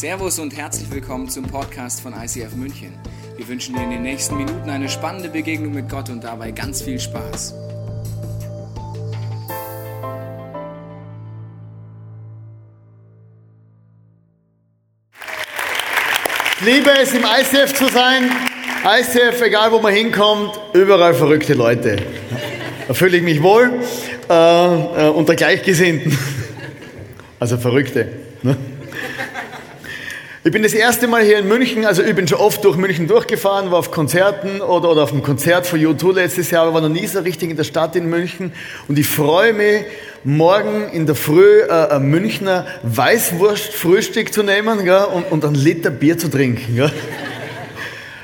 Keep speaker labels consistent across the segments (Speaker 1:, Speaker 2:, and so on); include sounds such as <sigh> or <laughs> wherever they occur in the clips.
Speaker 1: Servus und herzlich willkommen zum Podcast von ICF München. Wir wünschen dir in den nächsten Minuten eine spannende Begegnung mit Gott und dabei ganz viel Spaß.
Speaker 2: Liebe es, im ICF zu sein. ICF, egal wo man hinkommt, überall verrückte Leute. Da fühle ich mich wohl äh, äh, unter Gleichgesinnten. Also Verrückte. Ne? Ich bin das erste Mal hier in München, also ich bin schon oft durch München durchgefahren, war auf Konzerten oder, oder auf einem Konzert von U2 letztes Jahr, aber war noch nie so richtig in der Stadt in München. Und ich freue mich, morgen in der Früh äh, ein Münchner Weißwurstfrühstück zu nehmen gell, und, und einen Liter Bier zu trinken. Gell.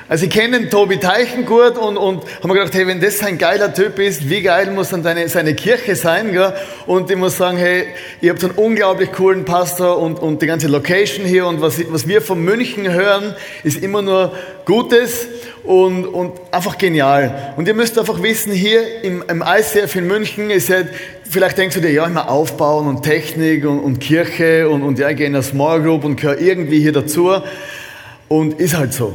Speaker 2: Also ich kenne den Tobi Teichen gut und, und haben gedacht, hey, wenn das ein geiler Typ ist, wie geil muss dann deine, seine Kirche sein? Gell? Und ich muss sagen, hey, ihr habt einen unglaublich coolen Pastor und, und die ganze Location hier und was, was wir von München hören, ist immer nur Gutes und, und einfach genial. Und ihr müsst einfach wissen, hier im, im ICF in München ist ja, vielleicht denkst du dir, ja, immer aufbauen und Technik und, und Kirche und, und ja, ich gehe in eine Small Group und gehöre irgendwie hier dazu. Und ist halt so.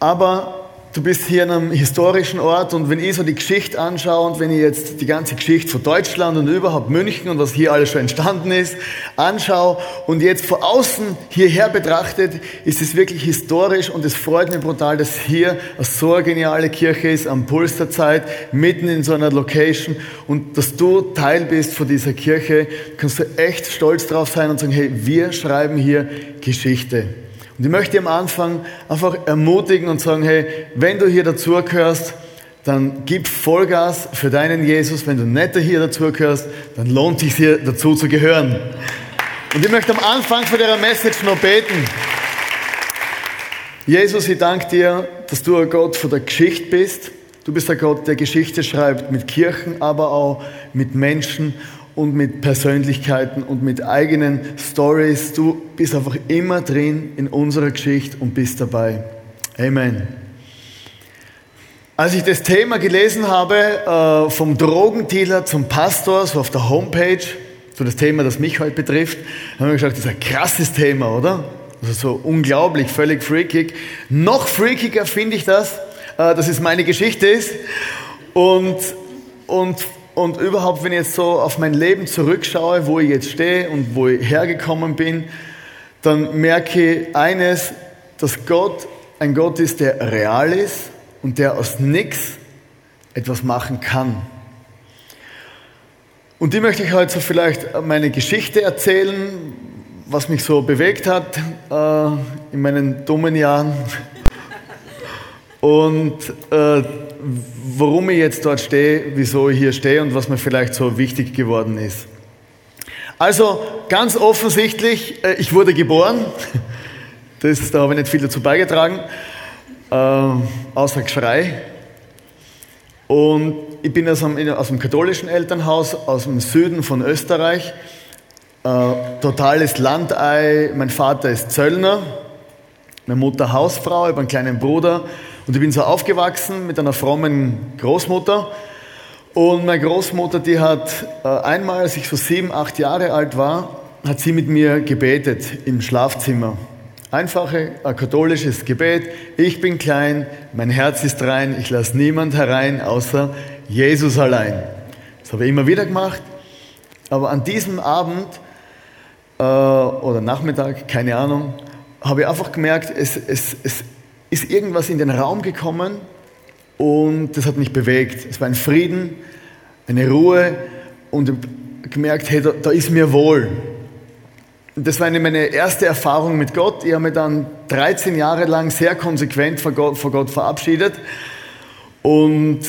Speaker 2: Aber du bist hier an einem historischen Ort und wenn ich so die Geschichte anschaue und wenn ich jetzt die ganze Geschichte von Deutschland und überhaupt München und was hier alles schon entstanden ist, anschaue und jetzt von außen hierher betrachtet, ist es wirklich historisch und es freut mich brutal, dass hier eine so geniale Kirche ist am Puls der Zeit, mitten in so einer Location und dass du Teil bist von dieser Kirche, kannst du echt stolz drauf sein und sagen, hey, wir schreiben hier Geschichte. Und ich möchte am Anfang einfach ermutigen und sagen, hey, wenn du hier dazugehörst, dann gib Vollgas für deinen Jesus. Wenn du nicht hier dazugehörst, dann lohnt sich hier dazu zu gehören. Und ich möchte am Anfang von der Message noch beten. Jesus, ich danke dir, dass du ein Gott von der Geschichte bist. Du bist ein Gott, der Geschichte schreibt mit Kirchen, aber auch mit Menschen und mit Persönlichkeiten und mit eigenen Stories. Du bist einfach immer drin in unserer Geschichte und bist dabei. Amen. Als ich das Thema gelesen habe, äh, vom Drogendealer zum Pastor, so auf der Homepage, so das Thema, das mich heute betrifft, habe ich gesagt, das ist ein krasses Thema, oder? Also so unglaublich, völlig freakig. Noch freakiger finde ich das, äh, dass es meine Geschichte ist. Und, und und überhaupt, wenn ich jetzt so auf mein Leben zurückschaue, wo ich jetzt stehe und wo ich hergekommen bin, dann merke ich eines, dass Gott ein Gott ist, der real ist und der aus nichts etwas machen kann. Und die möchte ich heute so vielleicht meine Geschichte erzählen, was mich so bewegt hat äh, in meinen dummen Jahren. Und äh, warum ich jetzt dort stehe, wieso ich hier stehe und was mir vielleicht so wichtig geworden ist. Also ganz offensichtlich, äh, ich wurde geboren. <laughs> Das, da habe ich nicht viel dazu beigetragen, äh, außer Geschrei. Und ich bin aus einem, aus einem, katholischen Elternhaus aus dem Süden von Österreich. Äh, totales Landei. Mein Vater ist Zöllner, meine Mutter Hausfrau, ich habe einen kleinen Bruder. Und ich bin so aufgewachsen mit einer frommen Großmutter. Und meine Großmutter, die hat äh, einmal, als ich so sieben, acht Jahre alt war, hat sie mit mir gebetet im Schlafzimmer. Einfache, ein katholisches Gebet. Ich bin klein, mein Herz ist rein, ich lasse niemand herein, außer Jesus allein. Das habe ich immer wieder gemacht. Aber an diesem Abend äh, oder Nachmittag, keine Ahnung, habe ich einfach gemerkt, es, es, es, ist irgendwas in den Raum gekommen und das hat mich bewegt. Es war ein Frieden, eine Ruhe und ich gemerkt, hey, da, da ist mir wohl. Und das war eine, meine erste Erfahrung mit Gott. Ich habe mich dann 13 Jahre lang sehr konsequent vor Gott, vor Gott verabschiedet und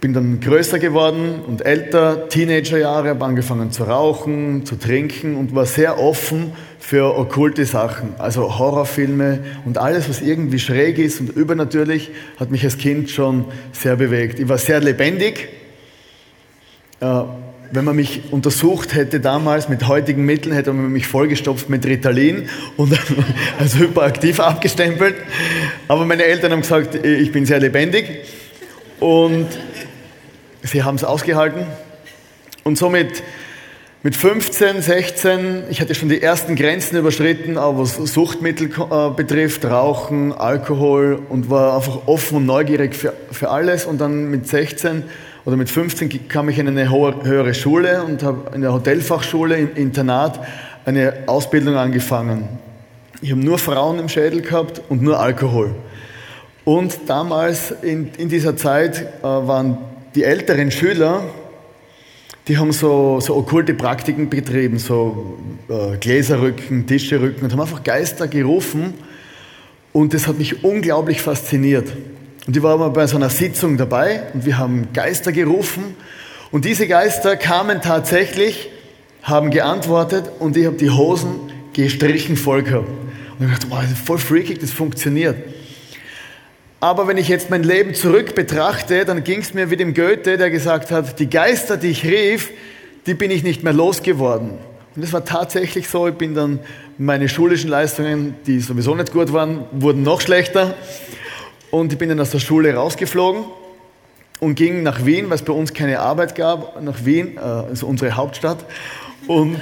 Speaker 2: bin dann größer geworden und älter, Teenagerjahre, habe angefangen zu rauchen, zu trinken und war sehr offen für okkulte Sachen, also Horrorfilme und alles, was irgendwie schräg ist und übernatürlich, hat mich als Kind schon sehr bewegt. Ich war sehr lebendig. Äh, wenn man mich untersucht hätte damals mit heutigen Mitteln, hätte man mich vollgestopft mit Ritalin und <laughs> als hyperaktiv abgestempelt. Aber meine Eltern haben gesagt, ich bin sehr lebendig und sie haben es ausgehalten. Und somit Mit 15, 16, ich hatte schon die ersten Grenzen überschritten, auch was Suchtmittel äh, betrifft, Rauchen, Alkohol und war einfach offen und neugierig für, für alles. Und dann mit 16 oder mit 15 kam ich in eine höhere Schule und habe in der Hotelfachschule im Internat eine Ausbildung angefangen. Ich habe nur Frauen im Schädel gehabt und nur Alkohol. Und damals in, in dieser Zeit äh, waren die älteren Schüler, die haben so, so okkulte Praktiken betrieben, so äh, Gläserrücken, Tischerücken und haben einfach Geister gerufen. Und das hat mich unglaublich fasziniert. Und ich war mal bei so einer Sitzung dabei und wir haben Geister gerufen. Und diese Geister kamen tatsächlich, haben geantwortet und ich habe die Hosen gestrichen voll gehabt. Und ich dachte, wow, das ist voll freakig, das funktioniert. Aber wenn ich jetzt mein Leben zurück betrachte, dann ging es mir wie dem Goethe, der gesagt hat, die Geister, die ich rief, die bin ich nicht mehr losgeworden. Und das war tatsächlich so. Ich bin dann, meine schulischen Leistungen, die sowieso nicht gut waren, wurden noch schlechter. Und ich bin dann aus der Schule rausgeflogen und ging nach Wien, weil es bei uns keine Arbeit gab, nach Wien, äh, also unsere Hauptstadt. Und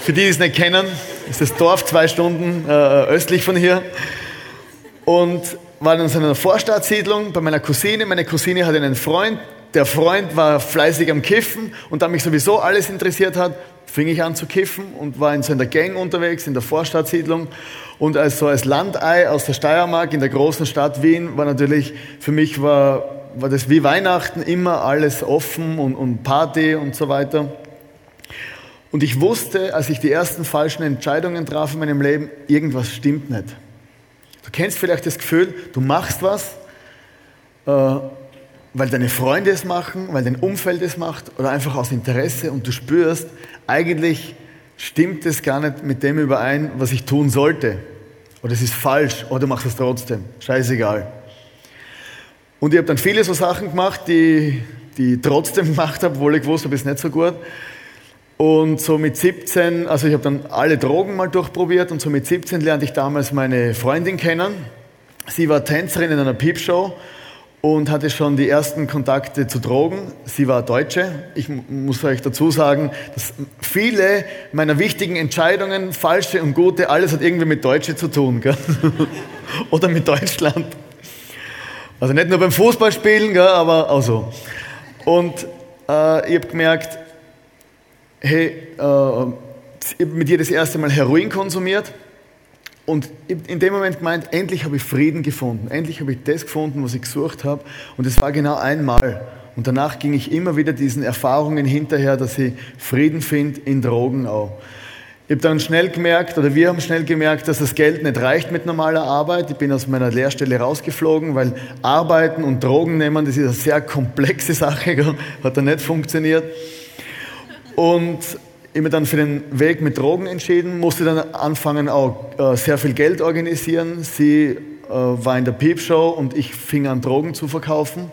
Speaker 2: für die, die es nicht kennen, ist das Dorf zwei Stunden äh, östlich von hier und war dann in einer Vorstadtsiedlung bei meiner Cousine. Meine Cousine hatte einen Freund. Der Freund war fleißig am Kiffen und da mich sowieso alles interessiert hat, fing ich an zu kiffen und war in so einer Gang unterwegs in der Vorstadtsiedlung. Und als so als Landei aus der Steiermark in der großen Stadt Wien war natürlich für mich war, war das wie Weihnachten immer alles offen und, und Party und so weiter. Und ich wusste, als ich die ersten falschen Entscheidungen traf in meinem Leben, irgendwas stimmt nicht. Du kennst vielleicht das Gefühl, du machst was, äh, weil deine Freunde es machen, weil dein Umfeld es macht oder einfach aus Interesse und du spürst, eigentlich stimmt es gar nicht mit dem überein, was ich tun sollte. Oder es ist falsch oder du machst es trotzdem. Scheißegal. Und ich habe dann viele so Sachen gemacht, die, die ich trotzdem <laughs> gemacht habe, obwohl ich gewusst habe, es ist nicht so gut. Und so mit 17, also ich habe dann alle Drogen mal durchprobiert und so mit 17 lernte ich damals meine Freundin kennen. Sie war Tänzerin in einer Piepshow und hatte schon die ersten Kontakte zu Drogen. Sie war Deutsche. Ich muss euch dazu sagen, dass viele meiner wichtigen Entscheidungen, falsche und gute, alles hat irgendwie mit Deutsche zu tun. Gell? <laughs> Oder mit Deutschland. Also nicht nur beim Fußballspielen, gell, aber auch so. Und äh, ich habe gemerkt, hey, äh, mit ihr das erste Mal Heroin konsumiert und in dem Moment gemeint, endlich habe ich Frieden gefunden, endlich habe ich das gefunden, was ich gesucht habe und es war genau einmal. Und danach ging ich immer wieder diesen Erfahrungen hinterher, dass ich Frieden finde in Drogen auch. Ich habe dann schnell gemerkt, oder wir haben schnell gemerkt, dass das Geld nicht reicht mit normaler Arbeit. Ich bin aus meiner Lehrstelle rausgeflogen, weil Arbeiten und Drogen nehmen, das ist eine sehr komplexe <laughs> Sache, hat dann nicht funktioniert. Und ich mir dann für den Weg mit Drogen entschieden, musste dann anfangen, auch äh, sehr viel Geld organisieren. Sie äh, war in der Piepshow und ich fing an, Drogen zu verkaufen.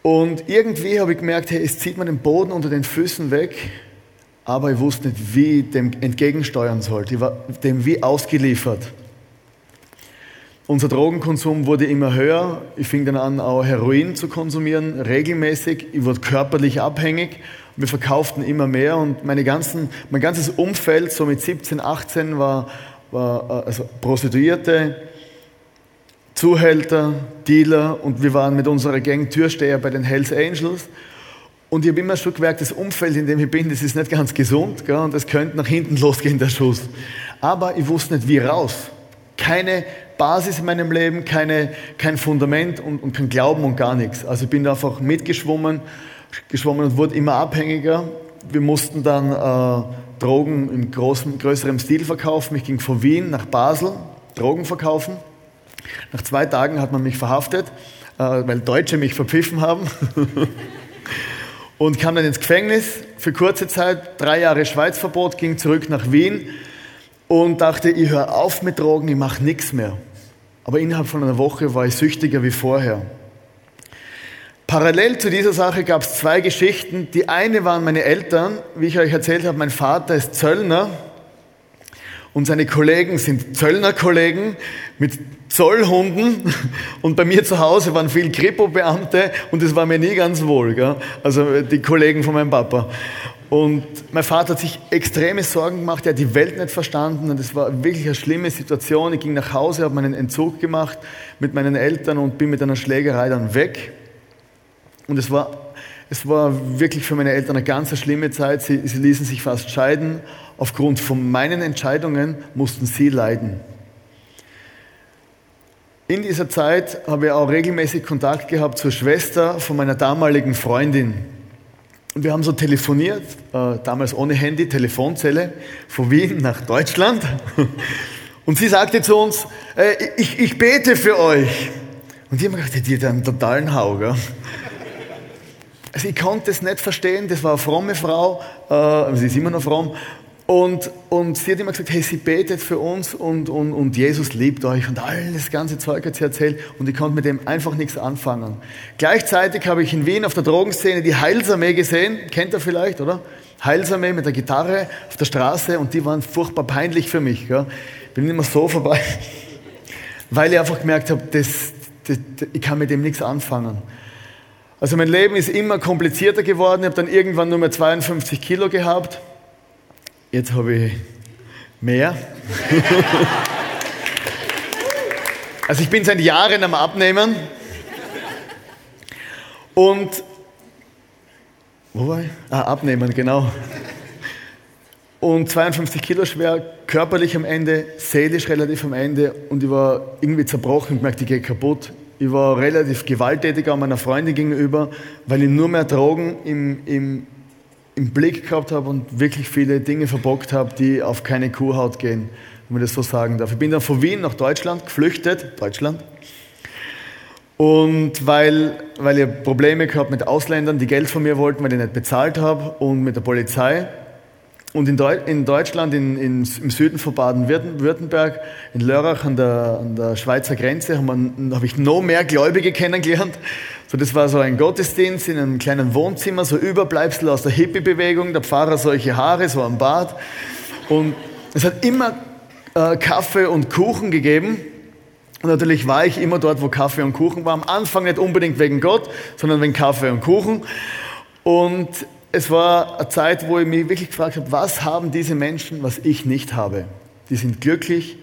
Speaker 2: Und irgendwie habe ich gemerkt, hey, es zieht mir den Boden unter den Füßen weg, aber ich wusste nicht, wie ich dem entgegensteuern sollte. Ich war dem wie ausgeliefert. Unser Drogenkonsum wurde immer höher. Ich fing dann an, auch Heroin zu konsumieren, regelmäßig. Ich wurde körperlich abhängig. Wir verkauften immer mehr und meine ganzen, mein ganzes Umfeld, so mit 17, 18, war, war äh, also Prostituierte, Zuhälter, Dealer und wir waren mit unserer Gang Türsteher bei den Hells Angels. Und ich habe immer schon gemerkt, das Umfeld, in dem ich bin, das ist nicht ganz gesund gell, und das könnte nach hinten <laughs> losgehen, der Schuss. Aber ich wusste nicht, wie raus. Keine Basis in meinem Leben, keine, kein Fundament und, und kein Glauben und gar nichts. Also ich bin einfach mitgeschwommen geschwommen und wurde immer abhängiger. Wir mussten dann äh, Drogen im großen, größeren Stil verkaufen. Ich ging von Wien nach Basel, Drogen verkaufen. Nach zwei Tagen hat man mich verhaftet, äh, weil Deutsche mich verpfiffen haben. <laughs> und kam dann ins Gefängnis für kurze Zeit, drei Jahre Schweizverbot, ging zurück nach Wien und dachte, ich höre auf mit Drogen, ich mache nichts mehr. Aber innerhalb von einer Woche war ich süchtiger wie vorher. Parallel zu dieser Sache gab es zwei Geschichten. Die eine waren meine Eltern, wie ich euch erzählt habe, mein Vater ist Zöllner und seine Kollegen sind Zöllnerkollegen mit Zollhunden und bei mir zu Hause waren viel Kripo-Beamte und es war mir nie ganz wohl, gell? also die Kollegen von meinem Papa. Und mein Vater hat sich extreme Sorgen gemacht, er hat die Welt nicht verstanden und es war wirklich eine schlimme Situation. Ich ging nach Hause, habe meinen Entzug gemacht mit meinen Eltern und bin mit einer Schlägerei dann weg. Und es war, es war wirklich für meine Eltern eine ganz schlimme Zeit. Sie, sie ließen sich fast scheiden. Aufgrund von meinen Entscheidungen mussten sie leiden. In dieser Zeit habe ich auch regelmäßig Kontakt gehabt zur Schwester von meiner damaligen Freundin. Und wir haben so telefoniert, äh, damals ohne Handy, Telefonzelle, von Wien nach Deutschland. <laughs> Und sie sagte zu uns, äh, ich, ich bete für euch. Und ich habe gedacht, die hat einen totalen Hau. Gell? Also ich konnte es nicht verstehen, das war eine fromme Frau, äh, sie ist immer noch fromm, und, und sie hat immer gesagt, hey, sie betet für uns und, und, und Jesus liebt euch und all das ganze Zeug hat sie erzählt und ich konnte mit dem einfach nichts anfangen. Gleichzeitig habe ich in Wien auf der Drogenszene die Heilsarmee gesehen, kennt ihr vielleicht, oder? Heilsarmee mit der Gitarre auf der Straße und die waren furchtbar peinlich für mich. Gell? Bin immer so <laughs> vorbei, weil ich einfach gemerkt habe, das, das, das, ich kann mit dem nichts anfangen. Also mein Leben ist immer komplizierter geworden. Ich habe dann irgendwann nur mehr 52 Kilo gehabt Jetzt habe ich mehr. also ich bin seit Jahren am Abnehmen. Und wo war ich? Ah, abnehmen, genau. Und 52 Kilo schwer, körperlich am Ende, seelisch relativ am Ende und ich war irgendwie zerbrochen, ich merkte, ich gehe kaputt. Ich war relativ gewalttätig an meiner Freundin gegenüber, weil ich nur mehr Drogen im, im, im Blick gehabt habe und wirklich viele Dinge verbockt habe, die auf keine Kuhhaut gehen, wenn man das so sagen darf. Ich bin dann von Wien nach Deutschland geflüchtet, Deutschland. Und weil, weil ich Probleme gehabt mit Ausländern, die Geld von mir wollten, weil ich nicht bezahlt habe und mit der Polizei. Und in, Deu in Deutschland, in, in, im Süden von Baden-Württemberg, in Lörrach an der, an der Schweizer Grenze, habe hab ich noch mehr Gläubige kennengelernt. So, das war so ein Gottesdienst in einem kleinen Wohnzimmer, so Überbleibsel aus der Hippie-Bewegung, der Pfarrer solche Haare, so am Bart. Und es hat immer äh, Kaffee und Kuchen gegeben. Und natürlich war ich immer dort, wo Kaffee und Kuchen war. Am Anfang nicht unbedingt wegen Gott, sondern wegen Kaffee und Kuchen. Und es war eine Zeit, wo ich mich wirklich gefragt habe, was haben diese Menschen, was ich nicht habe? Die sind glücklich,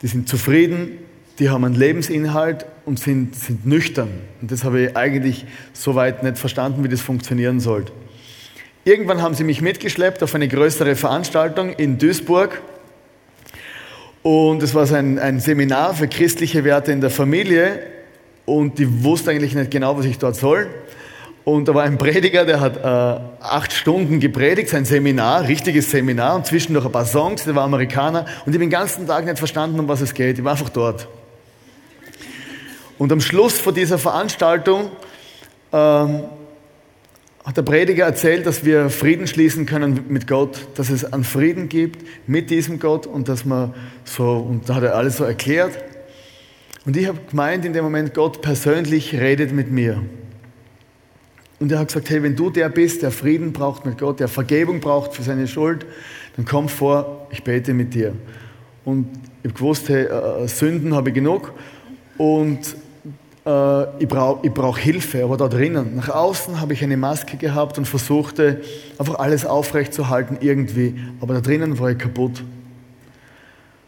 Speaker 2: die sind zufrieden, die haben einen Lebensinhalt und sind, sind nüchtern. Und das habe ich eigentlich soweit nicht verstanden, wie das funktionieren soll. Irgendwann haben sie mich mitgeschleppt auf eine größere Veranstaltung in Duisburg. Und es war ein, ein Seminar für christliche Werte in der Familie. Und die wusste eigentlich nicht genau, was ich dort soll. Und da war ein Prediger, der hat äh, acht Stunden gepredigt, sein Seminar, richtiges Seminar, und zwischendurch ein paar Songs, der war Amerikaner. Und ich habe den ganzen Tag nicht verstanden, um was es geht. Ich war einfach dort. Und am Schluss von dieser Veranstaltung ähm, hat der Prediger erzählt, dass wir Frieden schließen können mit Gott, dass es einen Frieden gibt mit diesem Gott und dass man so, und da hat er alles so erklärt. Und ich habe gemeint in dem Moment, Gott persönlich redet mit mir. Und er hat gesagt, hey, wenn du der bist, der Frieden braucht mit Gott, der Vergebung braucht für seine Schuld, dann komm vor, ich bete mit dir. Und ich habe gewusst, hey, äh, äh, Sünden habe ich genug und äh, ich brauche brauch Hilfe, aber da drinnen, nach außen habe ich eine Maske gehabt und versuchte einfach alles aufrechtzuerhalten irgendwie, aber da drinnen war ich kaputt.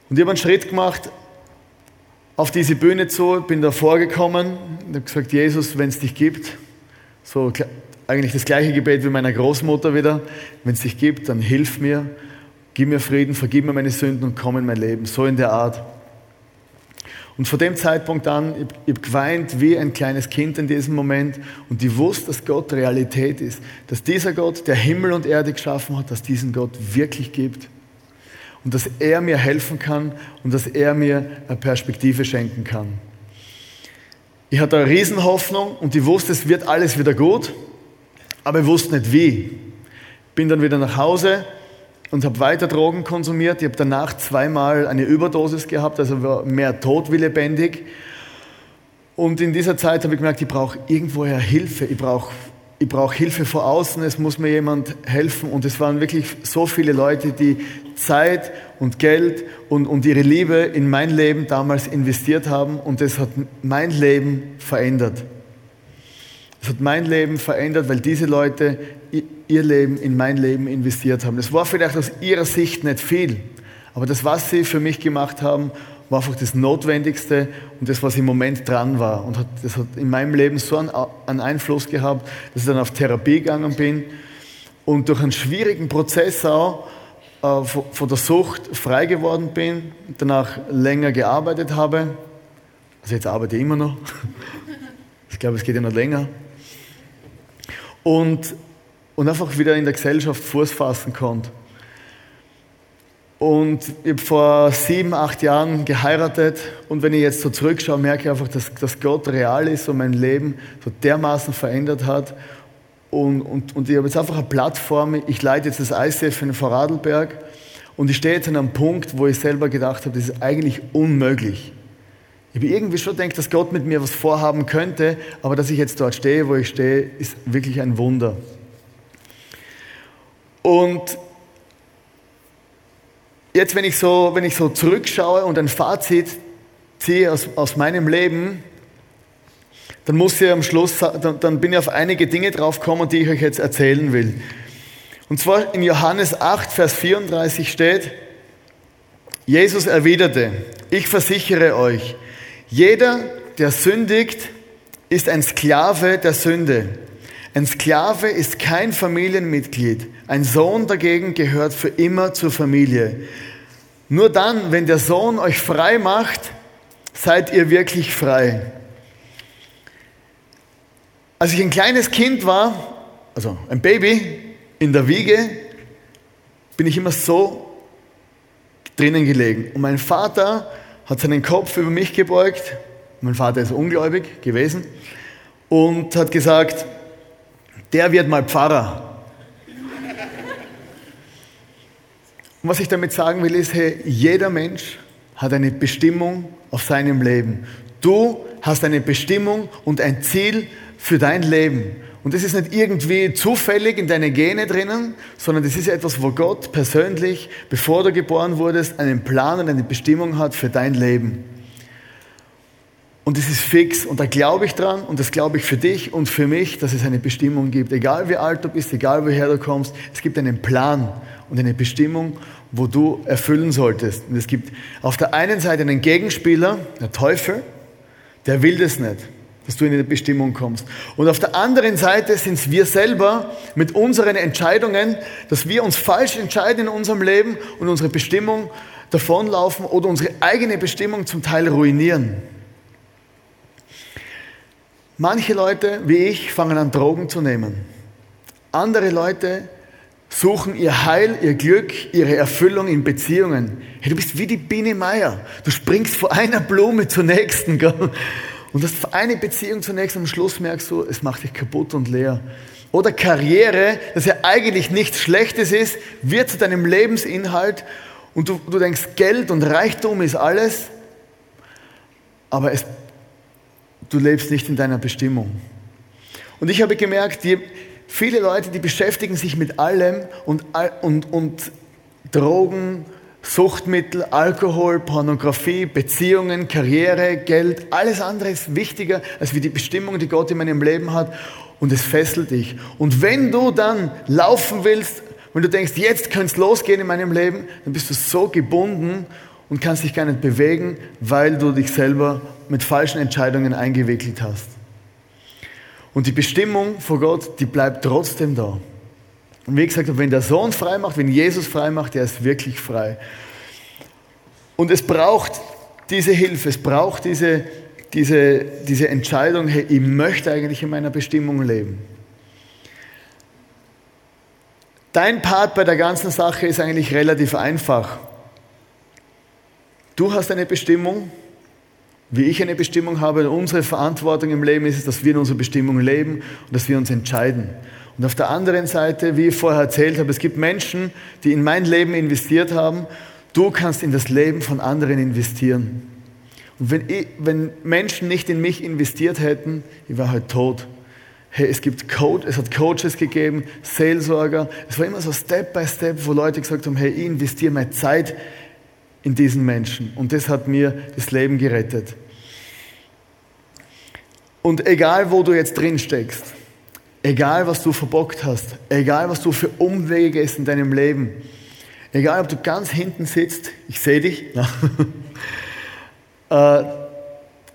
Speaker 2: Und ich habe einen Schritt gemacht auf diese Bühne zu, bin da vorgekommen und habe gesagt, Jesus, wenn es dich gibt, so eigentlich das gleiche Gebet wie meiner Großmutter wieder. Wenn es dich gibt, dann hilf mir, gib mir Frieden, vergib mir meine Sünden und komm in mein Leben. So in der Art. Und von dem Zeitpunkt an, ich, ich geweint wie ein kleines Kind in diesem Moment und ich wusste, dass Gott Realität ist. Dass dieser Gott, der Himmel und Erde geschaffen hat, dass diesen Gott wirklich gibt. Und dass er mir helfen kann und dass er mir eine Perspektive schenken kann. Ich hatte eine Riesenhoffnung und ich wusste, es wird alles wieder gut, aber ich wusste nicht wie. Bin dann wieder nach Hause und habe weiter Drogen konsumiert. Ich habe danach zweimal eine Überdosis gehabt, also war mehr tot wie lebendig. Und in dieser Zeit habe ich gemerkt, ich brauche irgendwoher Hilfe. Ich brauche ich brauche Hilfe von außen, es muss mir jemand helfen. Und es waren wirklich so viele Leute, die Zeit und Geld und, und ihre Liebe in mein Leben damals investiert haben. Und das hat mein Leben verändert. Es hat mein Leben verändert, weil diese Leute ihr Leben in mein Leben investiert haben. Das war vielleicht aus ihrer Sicht nicht viel, aber das, was sie für mich gemacht haben, war einfach das Notwendigste und das, was im Moment dran war. Und das hat in meinem Leben so einen Einfluss gehabt, dass ich dann auf Therapie gegangen bin und durch einen schwierigen Prozess auch äh, von, der Sucht frei geworden bin, danach länger gearbeitet habe. Also jetzt arbeite ich immer noch. <laughs> Ich glaube, es geht ja noch länger. Und, und einfach wieder in der Gesellschaft Fuß fassen konnte. Und ich habe vor sieben, acht Jahren geheiratet und wenn ich jetzt so zurückschaue, merke ich einfach, dass, dass Gott real ist und mein Leben so dermaßen verändert hat. Und, und, und ich habe jetzt einfach eine Plattform, ich leite jetzt das ICF in Vorarlberg und ich stehe jetzt an einem Punkt, wo ich selber gedacht habe, das ist eigentlich unmöglich. Ich habe irgendwie schon gedacht, dass Gott mit mir was vorhaben könnte, aber dass ich jetzt dort stehe, wo ich stehe, ist wirklich ein Wunder. Und jetzt, wenn ich so, wenn ich so zurückschaue und ein Fazit ziehe aus, aus meinem Leben, dann muss ich am Schluss, dann, dann bin ich auf einige Dinge draufgekommen, die ich euch jetzt erzählen will. Und zwar in Johannes 8, Vers 34 steht, Jesus erwiderte, ich versichere euch, jeder, der sündigt, ist ein Sklave der Sünde. Ein Sklave ist kein Familienmitglied. Ein Sohn dagegen gehört für immer zur Familie. Nur dann, wenn der Sohn euch frei macht, seid ihr wirklich frei. Als ich ein kleines Kind war, also ein Baby in der Wiege, bin ich immer so drinnen gelegen. Und mein Vater hat seinen Kopf über mich gebeugt. Mein Vater ist ungläubig gewesen und hat gesagt, der wird mal Pfarrer. Und was ich damit sagen will, ist, hey, jeder Mensch hat eine Bestimmung auf seinem Leben. Du hast eine Bestimmung und ein Ziel für dein Leben. Und das ist nicht irgendwie zufällig in deine Gene drinnen, sondern das ist etwas, wo Gott persönlich, bevor du geboren wurdest, einen Plan und eine Bestimmung hat für dein Leben. Und das ist fix und da glaube ich dran und das glaube ich für dich und für mich, dass es eine Bestimmung gibt. Egal wie alt du bist, egal woher du kommst, es gibt einen Plan und eine Bestimmung, wo du erfüllen solltest. Und es gibt auf der einen Seite einen Gegenspieler, der Teufel, der will das nicht, dass du in eine Bestimmung kommst. Und auf der anderen Seite sind es wir selber mit unseren Entscheidungen, dass wir uns falsch entscheiden in unserem Leben und unsere Bestimmung davonlaufen oder unsere eigene Bestimmung zum Teil ruinieren. Manche Leute, wie ich, fangen an, Drogen zu nehmen. Andere Leute suchen ihr Heil, ihr Glück, ihre Erfüllung in Beziehungen. Hey, du bist wie die Biene Meier. Du springst von einer Blume zur nächsten. Gell? Und hast eine Beziehung zunächst am Schluss merkst du, es macht dich kaputt und leer. Oder Karriere, das ja eigentlich nichts Schlechtes ist, wird zu deinem Lebensinhalt und du, du denkst, Geld und Reichtum ist alles, aber es du lebst nicht in deiner Bestimmung. Und ich habe gemerkt, die, viele Leute, die beschäftigen sich mit allem und, und, und Drogen, Suchtmittel, Alkohol, Pornografie, Beziehungen, Karriere, Geld, alles andere ist wichtiger als wie die Bestimmung, die Gott in meinem Leben hat und es fesselt dich. Und wenn du dann laufen willst, wenn du denkst, jetzt könnte es losgehen in meinem Leben, dann bist du so gebunden und kannst dich gar nicht bewegen, weil du dich selber mit falschen Entscheidungen eingewickelt hast. Und die Bestimmung vor Gott, die bleibt trotzdem da. Und wie gesagt, wenn der Sohn frei macht, wenn Jesus frei macht, der ist wirklich frei. Und es braucht diese Hilfe, es braucht diese, diese, diese Entscheidung, hey, ich möchte eigentlich in meiner Bestimmung leben. Dein Part bei der ganzen Sache ist eigentlich relativ einfach. Du hast eine Bestimmung, wie ich eine Bestimmung habe. Unsere Verantwortung im Leben ist es, dass wir in unserer Bestimmung leben und dass wir uns entscheiden. Und auf der anderen Seite, wie ich vorher erzählt habe, es gibt Menschen, die in mein Leben investiert haben. Du kannst in das Leben von anderen investieren. Und wenn, ich, wenn Menschen nicht in mich investiert hätten, ich wäre halt tot. Hey, es, gibt Coach, es hat Coaches gegeben, Seelsorger. Es war immer so Step by Step, wo Leute gesagt haben, hey, ich investiere meine Zeit in diesen Menschen. Und das hat mir das Leben gerettet. Und egal, wo du jetzt drin steckst, egal, was du verbockt hast, egal, was du für Umwege gehst in deinem Leben, egal, ob du ganz hinten sitzt, ich sehe dich, <laughs> äh,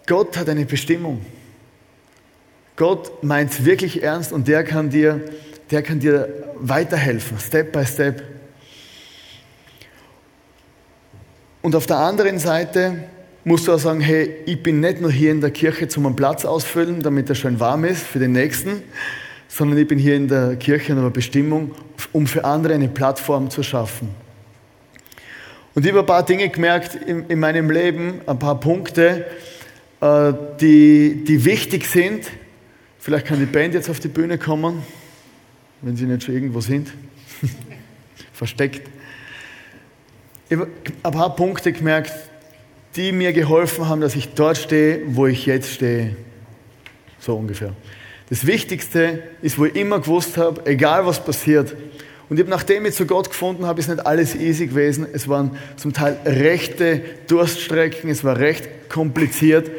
Speaker 2: Gott hat eine Bestimmung. Gott meint es wirklich ernst und der kann dir, der kann dir weiterhelfen, Step by Step. Und auf der anderen Seite musst du auch sagen, hey, ich bin nicht nur hier in der Kirche zum einen Platz ausfüllen, damit er schön warm ist für den Nächsten, sondern ich bin hier in der Kirche in einer Bestimmung, um für andere eine Plattform zu schaffen. Und ich habe ein paar Dinge gemerkt in, in meinem Leben, ein paar Punkte, äh, die, die wichtig sind. Vielleicht kann die Band jetzt auf die Bühne kommen, wenn sie nicht schon irgendwo sind. <laughs> Versteckt. Ich habe ein paar Punkte gemerkt, die mir geholfen haben, dass ich dort stehe, wo ich jetzt stehe. So ungefähr. Das Wichtigste ist, wo ich immer gewusst habe, egal was passiert. Und ich habe, nachdem ich zu Gott gefunden habe, ist nicht alles easy gewesen. Es waren zum Teil rechte Durststrecken, es war recht kompliziert.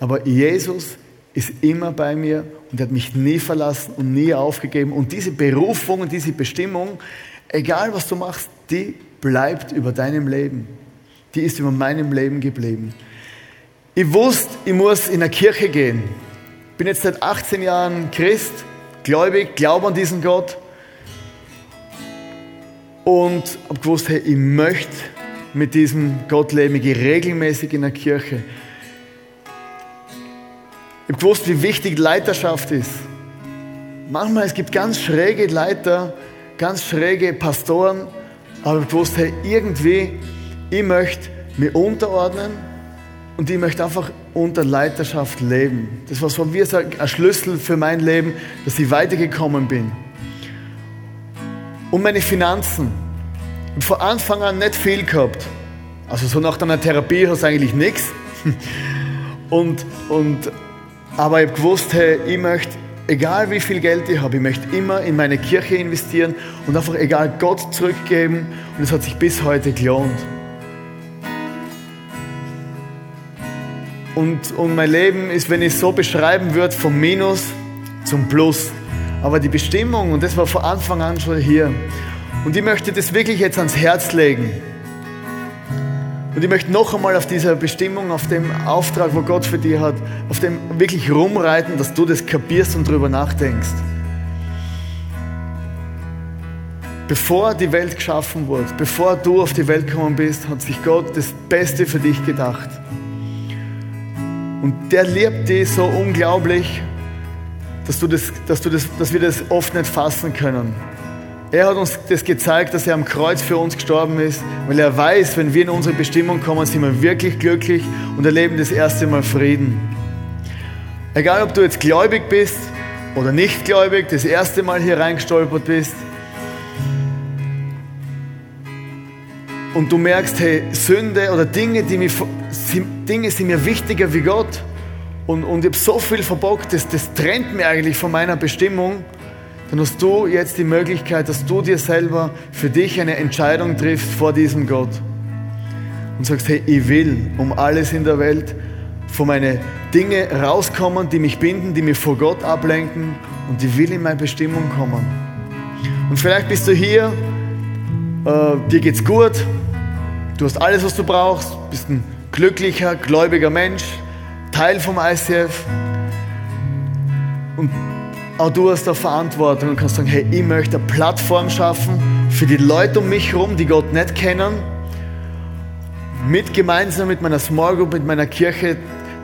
Speaker 2: Aber Jesus ist immer bei mir und hat mich nie verlassen und nie aufgegeben. Und diese Berufung und diese Bestimmung, egal was du machst, die bleibt über deinem Leben die ist über meinem Leben geblieben. Ich wusste, ich muss in eine Kirche gehen. Ich bin jetzt seit 18 Jahren Christ, gläubig, glaube an diesen Gott. Und habe gewusst, hey, ich möchte mit diesem Gott leben. Ich gehe regelmäßig in der Kirche. Ich habe gewusst, wie wichtig Leiterschaft ist. Manchmal, es gibt ganz schräge Leiter, ganz schräge Pastoren, aber ich gewusst, hey, irgendwie ich möchte mich unterordnen und ich möchte einfach unter Leiterschaft leben. Das war so wie ein Schlüssel für mein Leben, dass ich weitergekommen bin. Und meine Finanzen. Ich habe von Anfang an nicht viel gehabt. Also so nach deiner Therapie hast du eigentlich nichts. <laughs> Und, und, aber ich habe gewusst, hey, ich möchte, egal wie viel Geld ich habe, ich möchte immer in meine Kirche investieren und einfach egal Gott zurückgeben. Und es hat sich bis heute gelohnt. Und, und mein Leben ist, wenn ich es so beschreiben würde, vom Minus zum Plus. Aber die Bestimmung, und das war von Anfang an schon hier. Und ich möchte das wirklich jetzt ans Herz legen. Und ich möchte noch einmal auf dieser Bestimmung, auf dem Auftrag, wo Gott für dich hat, auf dem wirklich rumreiten, dass du das kapierst und darüber nachdenkst. Bevor die Welt geschaffen wurde, bevor du auf die Welt gekommen bist, hat sich Gott das Beste für dich gedacht. Und der liebt dich so unglaublich, dass, du das, dass, du das, dass wir das oft nicht fassen können. Er hat uns das gezeigt, dass er am Kreuz für uns gestorben ist, weil er weiß, wenn wir in unsere Bestimmung kommen, sind wir wirklich glücklich und erleben das erste Mal Frieden. Egal, ob du jetzt gläubig bist oder nicht gläubig, das erste Mal hier reingestolpert bist und du merkst, hey, Sünde oder Dinge, die mich Dinge sind mir wichtiger wie Gott. Und, und ich habe so viel verbockt, das, das trennt mich eigentlich von meiner Bestimmung. Dann hast du jetzt die Möglichkeit, dass du dir selber für dich eine Entscheidung triffst vor diesem Gott. Und sagst, hey, ich will um alles in der Welt von meine Dinge rauskommen, die mich binden, die mich vor Gott ablenken und ich will in meine Bestimmung kommen. Und vielleicht bist du hier, äh, dir geht's gut, du hast alles, was du brauchst, bist ein glücklicher, gläubiger Mensch, Teil vom ICF. Und auch du hast da Verantwortung und kannst sagen, hey, ich möchte eine Plattform schaffen für die Leute um mich herum, die Gott nicht kennen, mit gemeinsam mit meiner Small Group, mit meiner Kirche,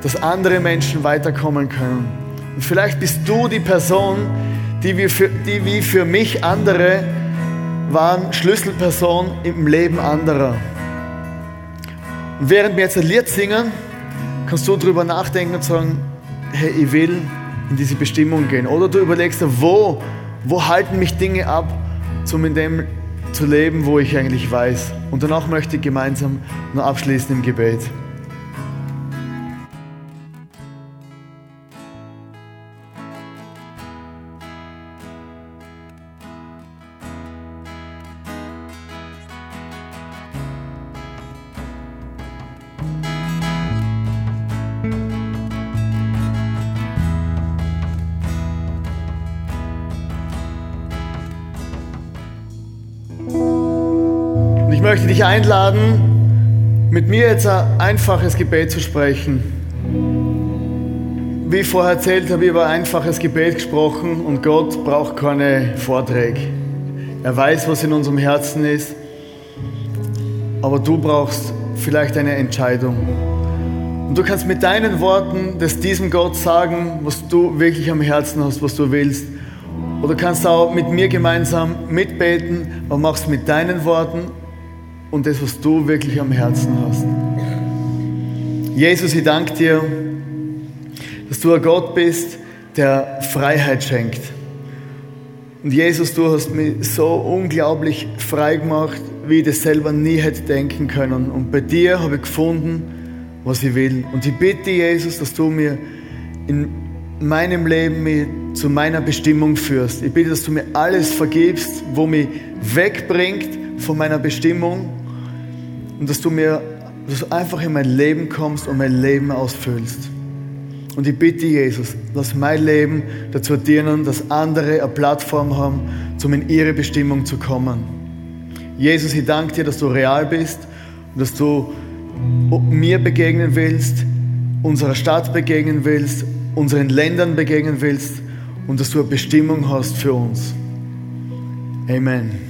Speaker 2: dass andere Menschen weiterkommen können. Und vielleicht bist du die Person, die wie für, die wie für mich andere waren Schlüsselperson im Leben anderer. Und während wir jetzt ein Lied singen, kannst du darüber nachdenken und sagen, hey, ich will in diese Bestimmung gehen. Oder du überlegst, wo, wo halten mich Dinge ab, um in dem zu leben, wo ich eigentlich weiß. Und danach möchte ich gemeinsam nur abschließen im Gebet. Dich einladen, mit mir jetzt ein einfaches Gebet zu sprechen. Wie vorher erzählt habe, ich über ein einfaches Gebet gesprochen und Gott braucht keine Vorträge. Er weiß, was in unserem Herzen ist, aber du brauchst vielleicht eine Entscheidung. Und du kannst mit deinen Worten das diesem Gott sagen, was du wirklich am Herzen hast, was du willst. Oder kannst auch mit mir gemeinsam mitbeten, aber machst mit deinen Worten und das, was du wirklich am Herzen hast. Jesus, ich danke dir, dass du ein Gott bist, der Freiheit schenkt. Und Jesus, du hast mich so unglaublich frei gemacht, wie ich das selber nie hätte denken können. Und bei dir habe ich gefunden, was ich will. Und ich bitte, Jesus, dass du mir in meinem Leben mich zu meiner Bestimmung führst. Ich bitte, dass du mir alles vergibst, wo mich wegbringt von meiner Bestimmung und dass du mir dass du einfach in mein Leben kommst und mein Leben ausfüllst. Und ich bitte Jesus, lass mein Leben dazu dienen, dass andere eine Plattform haben, um in ihre Bestimmung zu kommen. Jesus, ich danke dir, dass du real bist und dass du mir begegnen willst, unserer Stadt begegnen willst, unseren Ländern begegnen willst und dass du eine Bestimmung hast für uns. Amen.